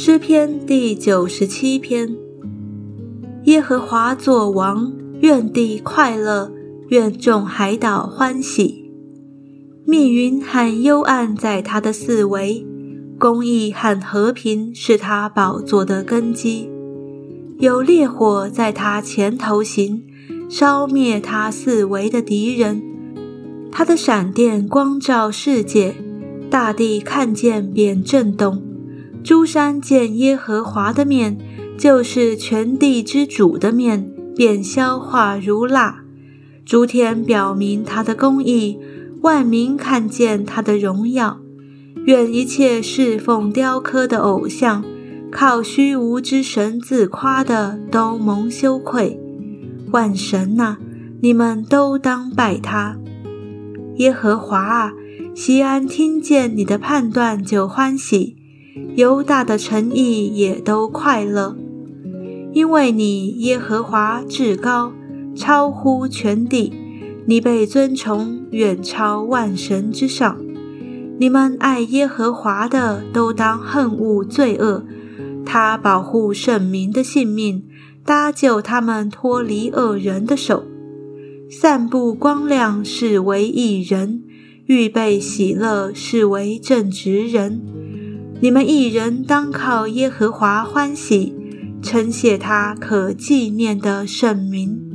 诗篇第九十七篇：耶和华作王，愿地快乐，愿众海岛欢喜。密云和幽暗在他的四围，公义和和平是他宝座的根基。有烈火在他前头行，烧灭他四围的敌人。他的闪电光照世界，大地看见便震动。诸山见耶和华的面，就是全地之主的面，便消化如蜡。诸天表明他的公义，万民看见他的荣耀。愿一切侍奉雕刻的偶像。靠虚无之神自夸的都蒙羞愧，万神呐，你们都当拜他。耶和华啊，西安听见你的判断就欢喜，犹大的诚意也都快乐，因为你耶和华至高，超乎全地，你被尊崇，远超万神之上。你们爱耶和华的，都当恨恶罪恶。他保护圣民的性命，搭救他们脱离恶人的手，散布光亮是为义人，预备喜乐是为正直人。你们一人当靠耶和华欢喜，称谢他可纪念的圣名。